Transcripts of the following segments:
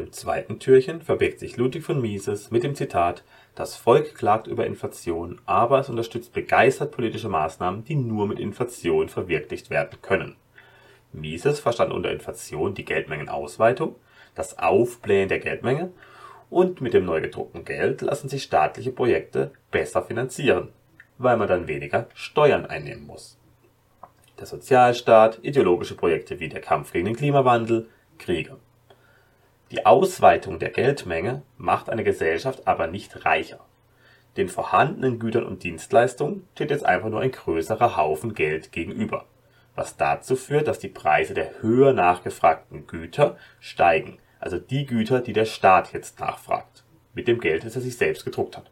Dem zweiten Türchen verbirgt sich Ludwig von Mises mit dem Zitat „ Das Volk klagt über Inflation, aber es unterstützt begeistert politische Maßnahmen, die nur mit Inflation verwirklicht werden können. “Mises verstand unter Inflation die Geldmengenausweitung, das Aufblähen der Geldmenge, und mit dem neu gedruckten Geld lassen sich staatliche Projekte besser finanzieren, weil man dann weniger Steuern einnehmen muss. Der Sozialstaat, ideologische Projekte wie der Kampf gegen den Klimawandel, Kriege die Ausweitung der Geldmenge macht eine Gesellschaft aber nicht reicher. Den vorhandenen Gütern und Dienstleistungen steht jetzt einfach nur ein größerer Haufen Geld gegenüber, was dazu führt, dass die Preise der höher nachgefragten Güter steigen, also die Güter, die der Staat jetzt nachfragt, mit dem Geld, das er sich selbst gedruckt hat.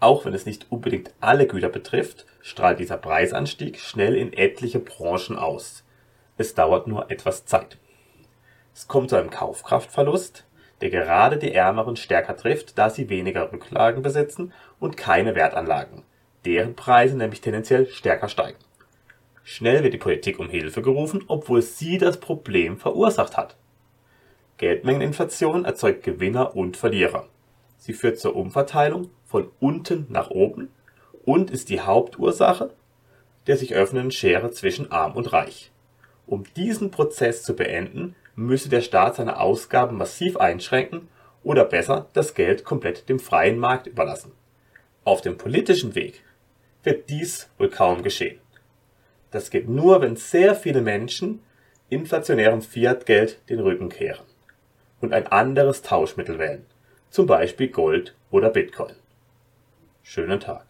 Auch wenn es nicht unbedingt alle Güter betrifft, strahlt dieser Preisanstieg schnell in etliche Branchen aus. Es dauert nur etwas Zeit es kommt zu einem Kaufkraftverlust, der gerade die Ärmeren stärker trifft, da sie weniger Rücklagen besitzen und keine Wertanlagen, deren Preise nämlich tendenziell stärker steigen. Schnell wird die Politik um Hilfe gerufen, obwohl sie das Problem verursacht hat. Geldmengeninflation erzeugt Gewinner und Verlierer. Sie führt zur Umverteilung von unten nach oben und ist die Hauptursache der sich öffnenden Schere zwischen Arm und Reich. Um diesen Prozess zu beenden, müsse der Staat seine Ausgaben massiv einschränken oder besser das Geld komplett dem freien Markt überlassen. Auf dem politischen Weg wird dies wohl kaum geschehen. Das geht nur, wenn sehr viele Menschen inflationärem Fiat-Geld den Rücken kehren und ein anderes Tauschmittel wählen, zum Beispiel Gold oder Bitcoin. Schönen Tag.